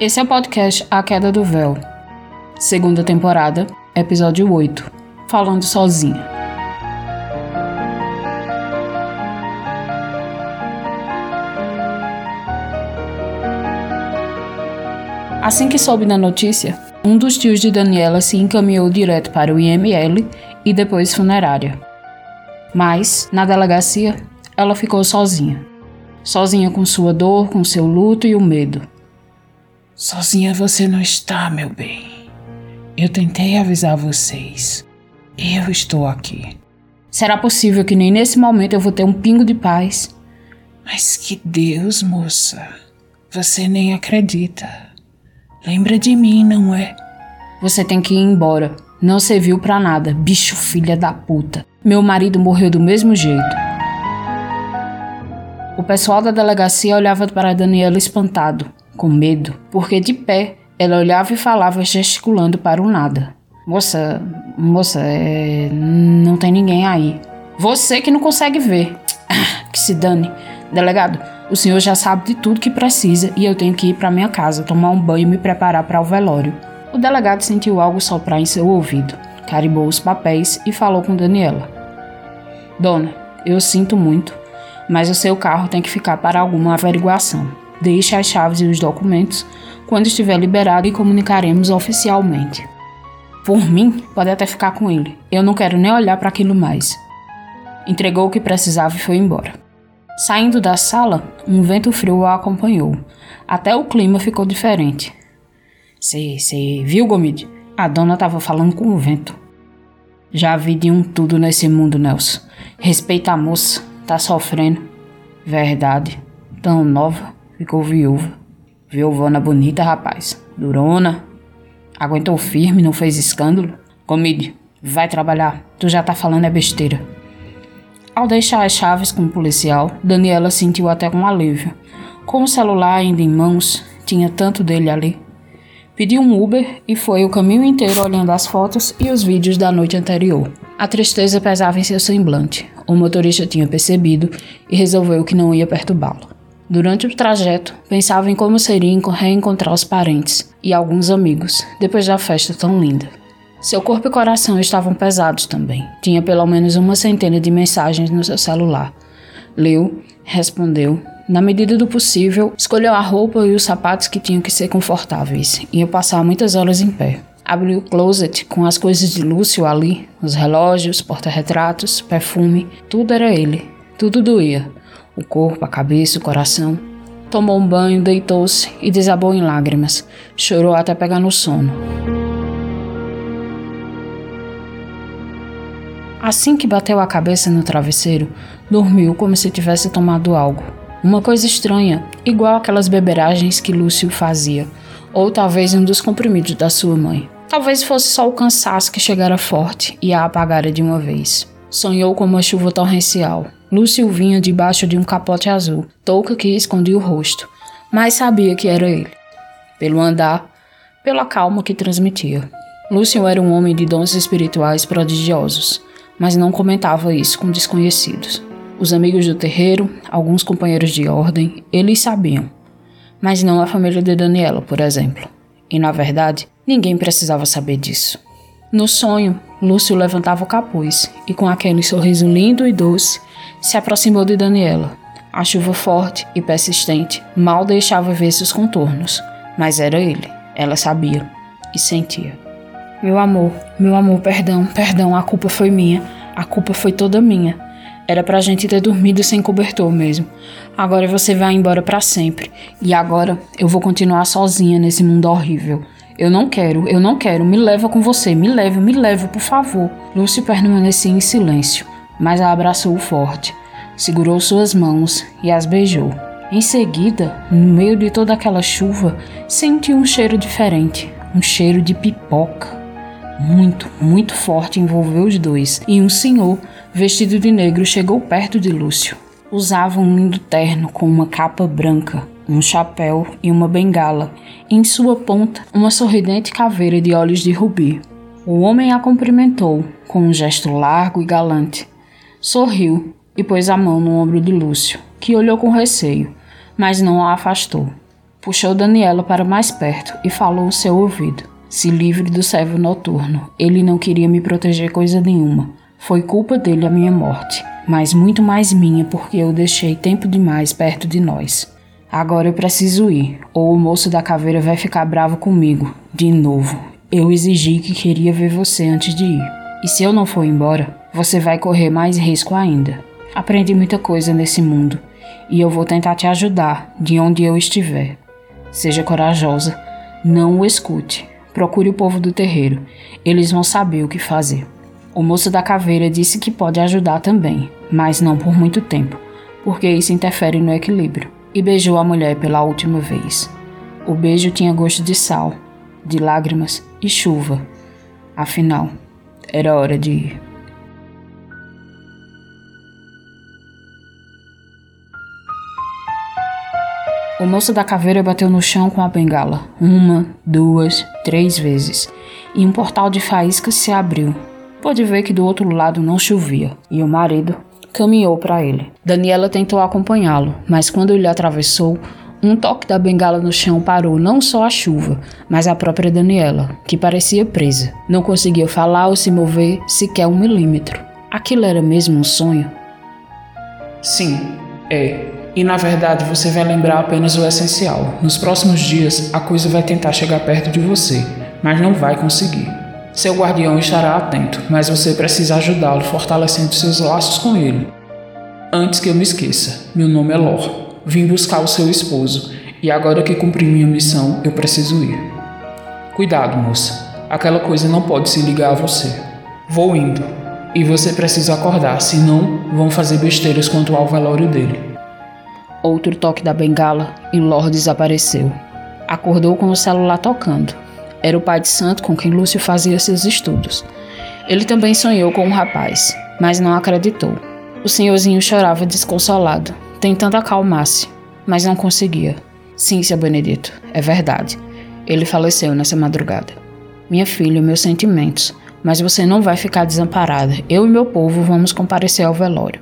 Esse é o podcast A Queda do Véu, segunda temporada, episódio 8, Falando Sozinha. Assim que soube da notícia, um dos tios de Daniela se encaminhou direto para o IML e depois funerária. Mas, na delegacia, ela ficou sozinha. Sozinha com sua dor, com seu luto e o medo. Sozinha você não está, meu bem. Eu tentei avisar vocês. Eu estou aqui. Será possível que nem nesse momento eu vou ter um pingo de paz? Mas que Deus, moça. Você nem acredita. Lembra de mim, não é? Você tem que ir embora. Não serviu para nada, bicho filha da puta. Meu marido morreu do mesmo jeito. O pessoal da delegacia olhava para Daniela espantado com medo, porque de pé ela olhava e falava gesticulando para o nada. Moça, moça, é, não tem ninguém aí. Você que não consegue ver. que se dane. Delegado, o senhor já sabe de tudo que precisa e eu tenho que ir para minha casa, tomar um banho e me preparar para o velório. O delegado sentiu algo soprar em seu ouvido, carimbou os papéis e falou com Daniela. Dona, eu sinto muito, mas o seu carro tem que ficar para alguma averiguação. Deixe as chaves e os documentos quando estiver liberado e comunicaremos oficialmente. Por mim, pode até ficar com ele. Eu não quero nem olhar para aquilo mais. Entregou o que precisava e foi embora. Saindo da sala, um vento frio a acompanhou. Até o clima ficou diferente. Você viu, Gomide? A dona estava falando com o vento. Já vi de um tudo nesse mundo, Nelson. Respeita a moça, tá sofrendo. Verdade, tão nova. Ficou viúva. Viúvona bonita, rapaz. Durona. Aguentou firme, não fez escândalo. Comide, vai trabalhar. Tu já tá falando é besteira. Ao deixar as chaves com o policial, Daniela sentiu até um alívio. Com o celular ainda em mãos, tinha tanto dele ali. Pediu um Uber e foi o caminho inteiro olhando as fotos e os vídeos da noite anterior. A tristeza pesava em seu semblante. O motorista tinha percebido e resolveu que não ia perturbá-lo. Durante o trajeto, pensava em como seria reencontrar os parentes e alguns amigos depois da festa tão linda. Seu corpo e coração estavam pesados também. Tinha pelo menos uma centena de mensagens no seu celular. Leu, respondeu. Na medida do possível, escolheu a roupa e os sapatos que tinham que ser confortáveis. Ia passar muitas horas em pé. Abriu o closet com as coisas de Lúcio ali, os relógios, porta-retratos, perfume, tudo era ele. Tudo doía o corpo, a cabeça, o coração. Tomou um banho, deitou-se e desabou em lágrimas. Chorou até pegar no sono. Assim que bateu a cabeça no travesseiro, dormiu como se tivesse tomado algo. Uma coisa estranha, igual aquelas beberagens que Lúcio fazia, ou talvez um dos comprimidos da sua mãe. Talvez fosse só o cansaço que chegara forte e a apagara de uma vez. Sonhou com uma chuva torrencial, Lúcio vinha debaixo de um capote azul, touca que escondia o rosto, mas sabia que era ele. Pelo andar, pela calma que transmitia. Lúcio era um homem de dons espirituais prodigiosos, mas não comentava isso com desconhecidos. Os amigos do terreiro, alguns companheiros de ordem, eles sabiam, mas não a família de Daniela, por exemplo. E na verdade, ninguém precisava saber disso. No sonho, Lúcio levantava o capuz e, com aquele sorriso lindo e doce, se aproximou de Daniela. A chuva forte e persistente mal deixava ver seus contornos, mas era ele. Ela sabia e sentia. Meu amor, meu amor, perdão, perdão, a culpa foi minha. A culpa foi toda minha. Era pra gente ter dormido sem cobertor mesmo. Agora você vai embora para sempre. E agora eu vou continuar sozinha nesse mundo horrível. Eu não quero, eu não quero. Me leva com você, me leve, me leve, por favor. Lúcio permanecia em silêncio mas a abraçou forte, segurou suas mãos e as beijou. Em seguida, no meio de toda aquela chuva, sentiu um cheiro diferente, um cheiro de pipoca. Muito, muito forte envolveu os dois, e um senhor, vestido de negro, chegou perto de Lúcio. Usava um lindo terno com uma capa branca, um chapéu e uma bengala, e em sua ponta uma sorridente caveira de olhos de rubi. O homem a cumprimentou com um gesto largo e galante, Sorriu e pôs a mão no ombro de Lúcio, que olhou com receio, mas não a afastou. Puxou Daniela para mais perto e falou no seu ouvido. Se livre do servo noturno. Ele não queria me proteger coisa nenhuma. Foi culpa dele a minha morte, mas muito mais minha porque eu deixei tempo demais perto de nós. Agora eu preciso ir, ou o moço da caveira vai ficar bravo comigo. De novo. Eu exigi que queria ver você antes de ir. E se eu não for embora, você vai correr mais risco ainda. Aprendi muita coisa nesse mundo e eu vou tentar te ajudar de onde eu estiver. Seja corajosa, não o escute. Procure o povo do terreiro, eles vão saber o que fazer. O moço da caveira disse que pode ajudar também, mas não por muito tempo, porque isso interfere no equilíbrio. E beijou a mulher pela última vez. O beijo tinha gosto de sal, de lágrimas e chuva. Afinal, era hora de ir. O moço da caveira bateu no chão com a bengala, uma, duas, três vezes, e um portal de faíscas se abriu. Pôde ver que do outro lado não chovia, e o marido caminhou para ele. Daniela tentou acompanhá-lo, mas quando ele atravessou, um toque da bengala no chão parou não só a chuva, mas a própria Daniela, que parecia presa. Não conseguia falar ou se mover sequer um milímetro. Aquilo era mesmo um sonho? Sim, é. E na verdade você vai lembrar apenas o essencial. Nos próximos dias a coisa vai tentar chegar perto de você, mas não vai conseguir. Seu guardião estará atento, mas você precisa ajudá-lo fortalecendo seus laços com ele. Antes que eu me esqueça, meu nome é Lor. Vim buscar o seu esposo e agora que cumpri minha missão, eu preciso ir. Cuidado, moça. Aquela coisa não pode se ligar a você. Vou indo. E você precisa acordar, senão vão fazer besteiras quanto ao velório dele. Outro toque da bengala e Lord desapareceu. Acordou com o celular tocando. Era o pai de santo com quem Lúcio fazia seus estudos. Ele também sonhou com o um rapaz, mas não acreditou. O senhorzinho chorava desconsolado, tentando acalmar-se, mas não conseguia. Sim, seu Benedito, é verdade. Ele faleceu nessa madrugada. Minha filha, meus sentimentos, mas você não vai ficar desamparada. Eu e meu povo vamos comparecer ao velório.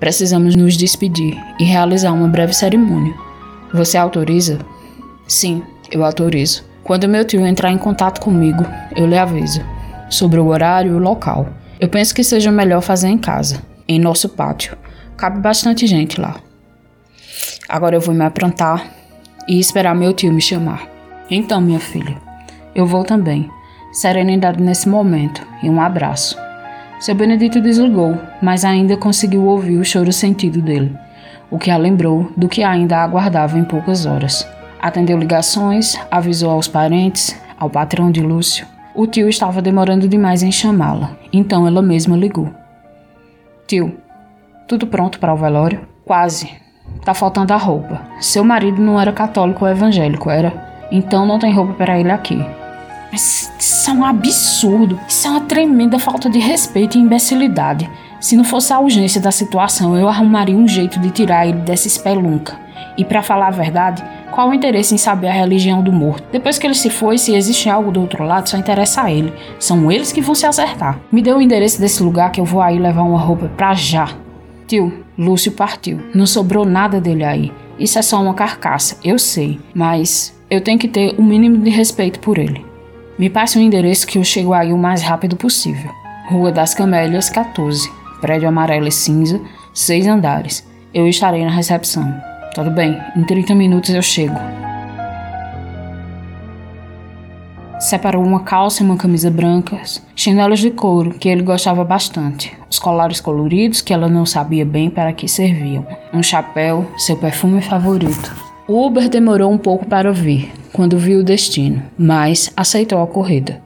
Precisamos nos despedir e realizar uma breve cerimônia. Você autoriza? Sim, eu autorizo. Quando meu tio entrar em contato comigo, eu lhe aviso sobre o horário e o local. Eu penso que seja melhor fazer em casa, em nosso pátio. Cabe bastante gente lá. Agora eu vou me aprontar e esperar meu tio me chamar. Então, minha filha, eu vou também. Serenidade nesse momento e um abraço. Seu Benedito desligou, mas ainda conseguiu ouvir o choro sentido dele, o que a lembrou do que ainda aguardava em poucas horas. Atendeu ligações, avisou aos parentes, ao patrão de Lúcio. O tio estava demorando demais em chamá-la, então ela mesma ligou. Tio, tudo pronto para o velório? Quase. Tá faltando a roupa. Seu marido não era católico ou evangélico, era? Então não tem roupa para ele aqui. Mas isso é um absurdo. Isso é uma tremenda falta de respeito e imbecilidade. Se não fosse a urgência da situação, eu arrumaria um jeito de tirar ele dessa espelunca. E para falar a verdade, qual o interesse em saber a religião do morto? Depois que ele se foi, se existe algo do outro lado, só interessa a ele. São eles que vão se acertar. Me dê o endereço desse lugar que eu vou aí levar uma roupa pra já. Tio, Lúcio partiu. Não sobrou nada dele aí. Isso é só uma carcaça, eu sei. Mas eu tenho que ter o um mínimo de respeito por ele. Me passe um endereço que eu chego aí o mais rápido possível. Rua das Camélias, 14. Prédio amarelo e cinza, seis andares. Eu estarei na recepção. Tudo bem, em 30 minutos eu chego. Separou uma calça e uma camisa brancas, chinelos de couro, que ele gostava bastante, os colares coloridos, que ela não sabia bem para que serviam, um chapéu, seu perfume favorito. O Uber demorou um pouco para vir, quando viu o destino, mas aceitou a corrida.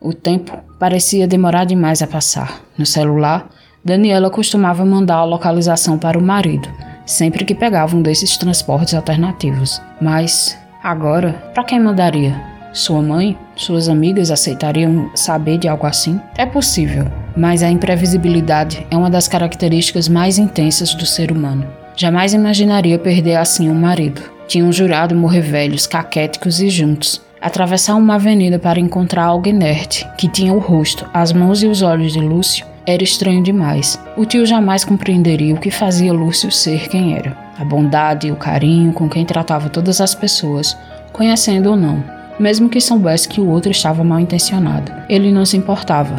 O tempo parecia demorar demais a passar. No celular, Daniela costumava mandar a localização para o marido, sempre que pegava um desses transportes alternativos. Mas, agora, para quem mandaria? Sua mãe? Suas amigas aceitariam saber de algo assim? É possível, mas a imprevisibilidade é uma das características mais intensas do ser humano. Jamais imaginaria perder assim um marido. Tinham jurado morrer velhos, caquéticos e juntos. Atravessar uma avenida para encontrar algo inerte, que tinha o rosto, as mãos e os olhos de Lúcio, era estranho demais. O tio jamais compreenderia o que fazia Lúcio ser quem era. A bondade e o carinho com quem tratava todas as pessoas, conhecendo ou não. Mesmo que soubesse que o outro estava mal intencionado, ele não se importava.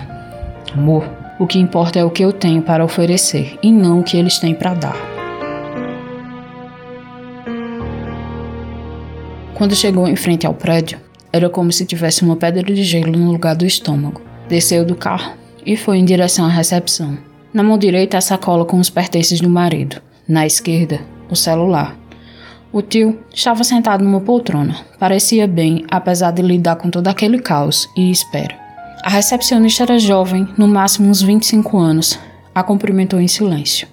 Amor, o que importa é o que eu tenho para oferecer e não o que eles têm para dar. Quando chegou em frente ao prédio, era como se tivesse uma pedra de gelo no lugar do estômago. Desceu do carro e foi em direção à recepção. Na mão direita, a sacola com os pertences do marido. Na esquerda, o celular. O tio estava sentado numa poltrona. Parecia bem, apesar de lidar com todo aquele caos e espera. A recepcionista era jovem, no máximo uns 25 anos. A cumprimentou em silêncio.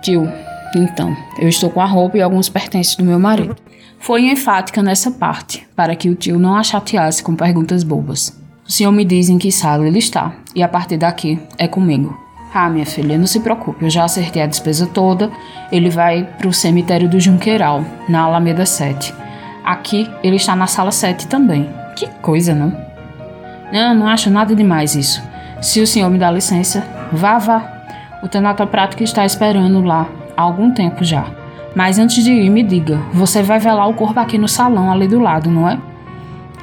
Tio, então, eu estou com a roupa e alguns pertences do meu marido. Foi enfática nessa parte, para que o tio não a chateasse com perguntas bobas. O senhor me diz em que sala ele está, e a partir daqui é comigo. Ah, minha filha, não se preocupe, eu já acertei a despesa toda. Ele vai para o cemitério do Junqueiral, na Alameda 7. Aqui ele está na sala 7 também. Que coisa, não? Não, não acho nada demais isso. Se o senhor me dá licença, vá, vá. O tanatoprato que está esperando lá há algum tempo já. Mas antes de ir, me diga, você vai velar o corpo aqui no salão ali do lado, não é?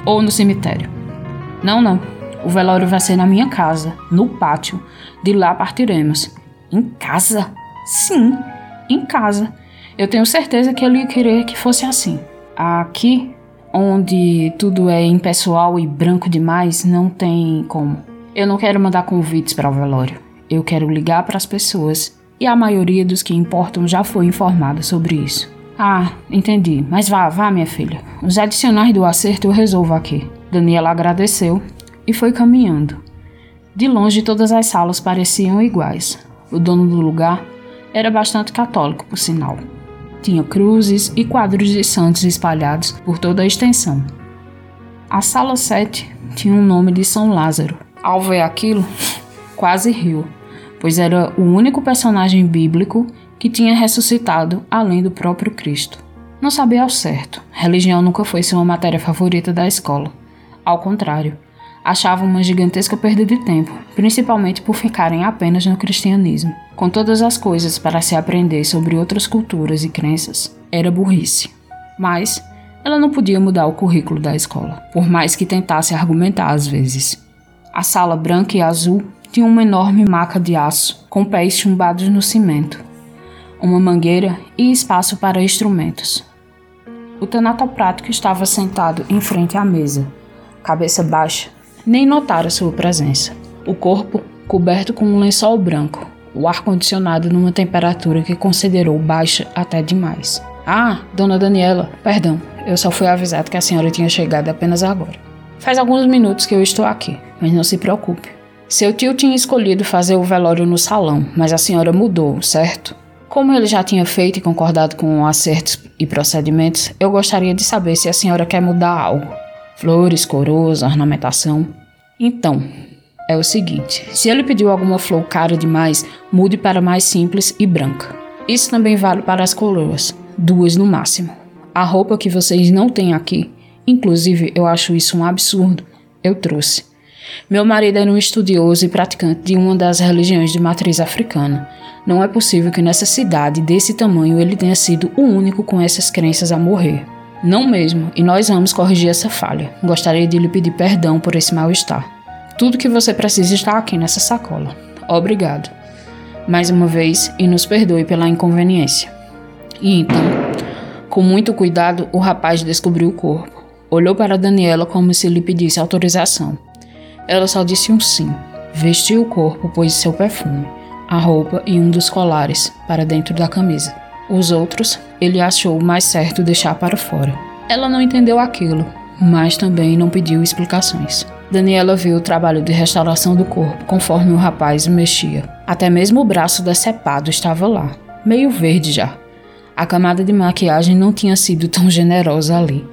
Ou no cemitério? Não, não. O velório vai ser na minha casa, no pátio. De lá partiremos. Em casa? Sim, em casa. Eu tenho certeza que ele ia querer que fosse assim. Aqui, onde tudo é impessoal e branco demais, não tem como. Eu não quero mandar convites para o velório. Eu quero ligar para as pessoas e a maioria dos que importam já foi informada sobre isso. Ah, entendi. Mas vá, vá, minha filha. Os adicionais do acerto eu resolvo aqui. Daniela agradeceu e foi caminhando. De longe, todas as salas pareciam iguais. O dono do lugar era bastante católico, por sinal. Tinha cruzes e quadros de santos espalhados por toda a extensão. A sala 7 tinha o nome de São Lázaro. Ao ver aquilo, quase riu, pois era o único personagem bíblico que tinha ressuscitado além do próprio Cristo. Não sabia ao certo, religião nunca foi sua matéria favorita da escola. Ao contrário, achava uma gigantesca perda de tempo, principalmente por ficarem apenas no cristianismo. Com todas as coisas para se aprender sobre outras culturas e crenças, era burrice. Mas ela não podia mudar o currículo da escola, por mais que tentasse argumentar às vezes. A sala branca e azul tinha uma enorme maca de aço, com pés chumbados no cimento, uma mangueira e espaço para instrumentos. O tanatoprático estava sentado em frente à mesa, cabeça baixa, nem notara sua presença. O corpo coberto com um lençol branco, o ar-condicionado numa temperatura que considerou baixa até demais. Ah, dona Daniela, perdão, eu só fui avisado que a senhora tinha chegado apenas agora. Faz alguns minutos que eu estou aqui, mas não se preocupe. Seu tio tinha escolhido fazer o velório no salão, mas a senhora mudou, certo? Como ele já tinha feito e concordado com acertos e procedimentos, eu gostaria de saber se a senhora quer mudar algo flores, coroas, ornamentação. Então, é o seguinte: se ele pediu alguma flor cara demais, mude para mais simples e branca. Isso também vale para as coroas, duas no máximo. A roupa que vocês não têm aqui, inclusive eu acho isso um absurdo, eu trouxe. Meu marido era um estudioso e praticante de uma das religiões de matriz africana. Não é possível que nessa cidade desse tamanho ele tenha sido o único com essas crenças a morrer. Não mesmo, e nós vamos corrigir essa falha. Gostaria de lhe pedir perdão por esse mal-estar. Tudo que você precisa está aqui nessa sacola. Obrigado. Mais uma vez, e nos perdoe pela inconveniência. E então, com muito cuidado, o rapaz descobriu o corpo. Olhou para Daniela como se lhe pedisse autorização. Ela só disse um sim. Vestiu o corpo, pôs seu perfume, a roupa e um dos colares para dentro da camisa. Os outros, ele achou mais certo deixar para fora. Ela não entendeu aquilo, mas também não pediu explicações. Daniela viu o trabalho de restauração do corpo conforme o rapaz mexia. Até mesmo o braço decepado estava lá, meio verde já. A camada de maquiagem não tinha sido tão generosa ali.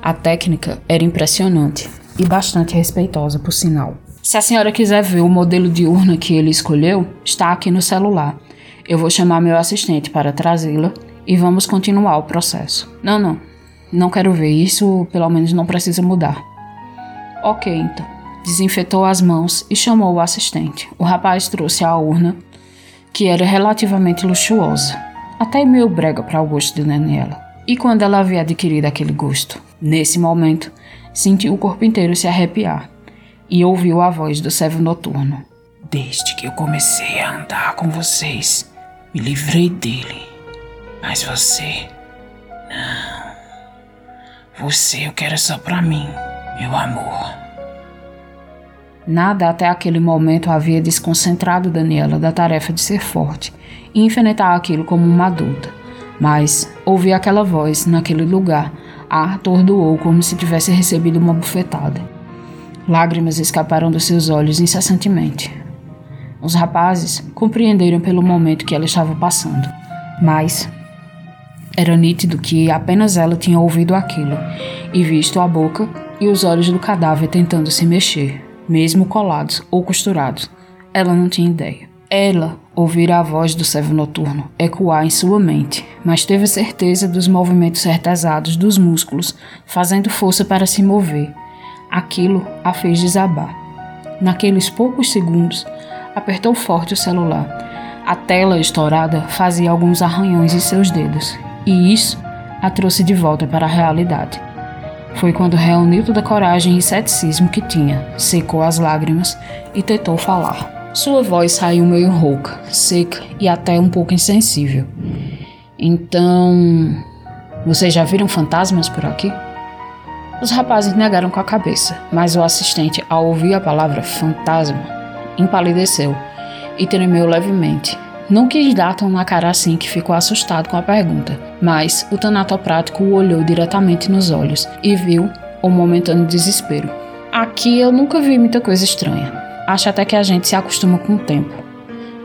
A técnica era impressionante e bastante respeitosa, por sinal. Se a senhora quiser ver o modelo de urna que ele escolheu, está aqui no celular. Eu vou chamar meu assistente para trazê-la e vamos continuar o processo. Não, não. Não quero ver. Isso pelo menos não precisa mudar. Ok, então. desinfetou as mãos e chamou o assistente. O rapaz trouxe a urna, que era relativamente luxuosa, até meio brega para o gosto de Daniela. E quando ela havia adquirido aquele gosto? Nesse momento, sentiu o corpo inteiro se arrepiar e ouviu a voz do servo noturno. Desde que eu comecei a andar com vocês, me livrei dele. Mas você. Não. Você eu quero só pra mim, meu amor. Nada até aquele momento havia desconcentrado Daniela da tarefa de ser forte e enfrentar aquilo como uma adulta. Mas ouvir aquela voz naquele lugar a atordoou como se tivesse recebido uma bufetada. Lágrimas escaparam dos seus olhos incessantemente. Os rapazes compreenderam pelo momento que ela estava passando, mas era nítido que apenas ela tinha ouvido aquilo e visto a boca e os olhos do cadáver tentando se mexer, mesmo colados ou costurados. Ela não tinha ideia. Ela ouvira a voz do servo noturno ecoar em sua mente, mas teve certeza dos movimentos retesados dos músculos, fazendo força para se mover. Aquilo a fez desabar. Naqueles poucos segundos, apertou forte o celular. A tela estourada fazia alguns arranhões em seus dedos, e isso a trouxe de volta para a realidade. Foi quando reuniu toda a coragem e ceticismo que tinha, secou as lágrimas e tentou falar. Sua voz saiu meio rouca, seca e até um pouco insensível. Então. Vocês já viram fantasmas por aqui? Os rapazes negaram com a cabeça, mas o assistente, ao ouvir a palavra fantasma, empalideceu e tremeu levemente. Não quis dar tão na cara assim que ficou assustado com a pergunta, mas o tanatoprático o olhou diretamente nos olhos e viu o momentâneo desespero. Aqui eu nunca vi muita coisa estranha. Acho até que a gente se acostuma com o tempo.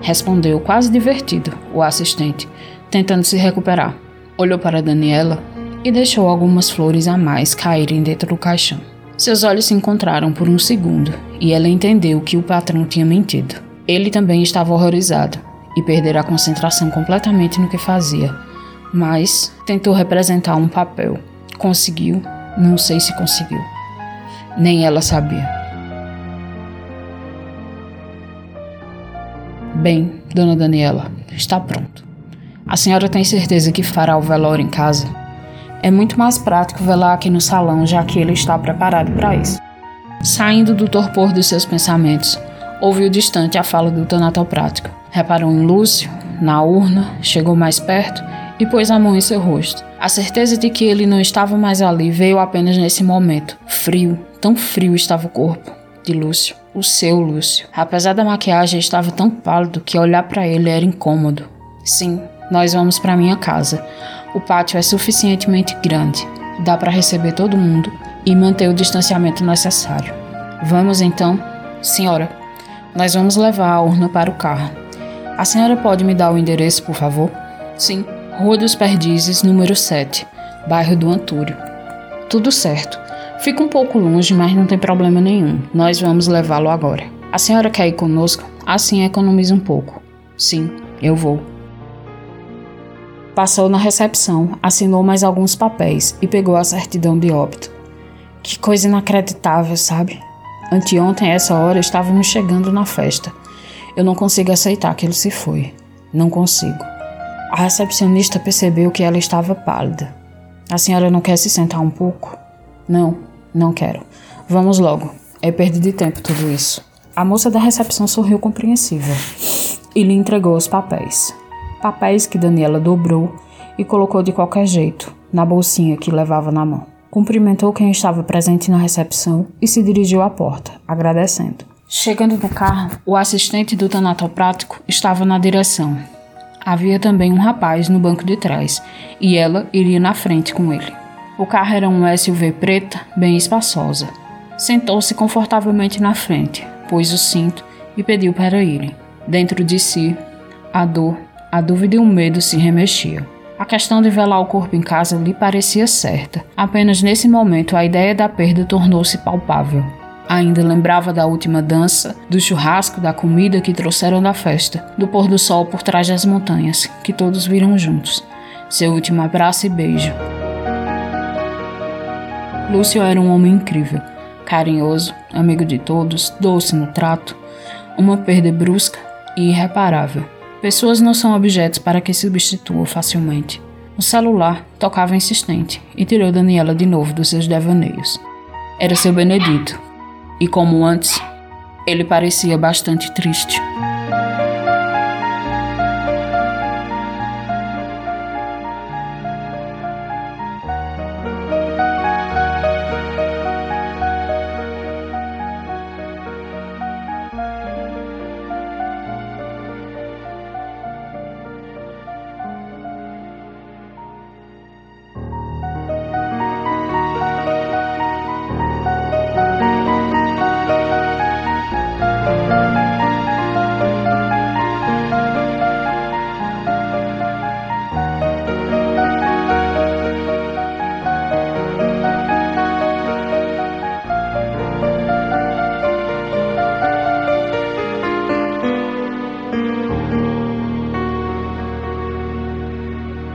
Respondeu quase divertido o assistente, tentando se recuperar. Olhou para Daniela e deixou algumas flores a mais caírem dentro do caixão. Seus olhos se encontraram por um segundo e ela entendeu que o patrão tinha mentido. Ele também estava horrorizado e perdera a concentração completamente no que fazia, mas tentou representar um papel. Conseguiu? Não sei se conseguiu. Nem ela sabia. Bem, dona Daniela, está pronto. A senhora tem certeza que fará o velório em casa? É muito mais prático velar aqui no salão, já que ele está preparado para isso. Saindo do torpor dos seus pensamentos, ouviu distante a fala do tanatoprático. Reparou em Lúcio, na urna, chegou mais perto e pôs a mão em seu rosto. A certeza de que ele não estava mais ali veio apenas nesse momento. Frio, tão frio estava o corpo de Lúcio, o seu Lúcio. Apesar da maquiagem, estava tão pálido que olhar para ele era incômodo. Sim, nós vamos para minha casa. O pátio é suficientemente grande, dá para receber todo mundo e manter o distanciamento necessário. Vamos então, senhora. Nós vamos levar a urna para o carro. A senhora pode me dar o endereço, por favor? Sim, Rua dos Perdizes, número 7, bairro do Antúrio. Tudo certo. Fica um pouco longe, mas não tem problema nenhum. Nós vamos levá-lo agora. A senhora quer ir conosco? Assim economiza um pouco. Sim, eu vou. Passou na recepção, assinou mais alguns papéis e pegou a certidão de óbito. Que coisa inacreditável, sabe? Anteontem, a essa hora, estávamos chegando na festa. Eu não consigo aceitar que ele se foi. Não consigo. A recepcionista percebeu que ela estava pálida. A senhora não quer se sentar um pouco? Não, não quero. Vamos logo. É perda de tempo tudo isso. A moça da recepção sorriu compreensível e lhe entregou os papéis. Papéis que Daniela dobrou e colocou de qualquer jeito na bolsinha que levava na mão. Cumprimentou quem estava presente na recepção e se dirigiu à porta, agradecendo. Chegando no carro, o assistente do tanatoprático estava na direção. Havia também um rapaz no banco de trás e ela iria na frente com ele. O carro era um SUV preta, bem espaçosa. Sentou-se confortavelmente na frente, pôs o cinto e pediu para irem. Dentro de si, a dor, a dúvida e o medo se remexiam. A questão de velar o corpo em casa lhe parecia certa. Apenas nesse momento a ideia da perda tornou-se palpável. Ainda lembrava da última dança, do churrasco, da comida que trouxeram da festa, do pôr do sol por trás das montanhas, que todos viram juntos. Seu último abraço e beijo. Lúcio era um homem incrível. carinhoso, amigo de todos, doce no trato, uma perda brusca e irreparável. Pessoas não são objetos para que substituam facilmente. O celular tocava insistente e tirou Daniela de novo dos seus devaneios. Era seu Benedito, e como antes, ele parecia bastante triste.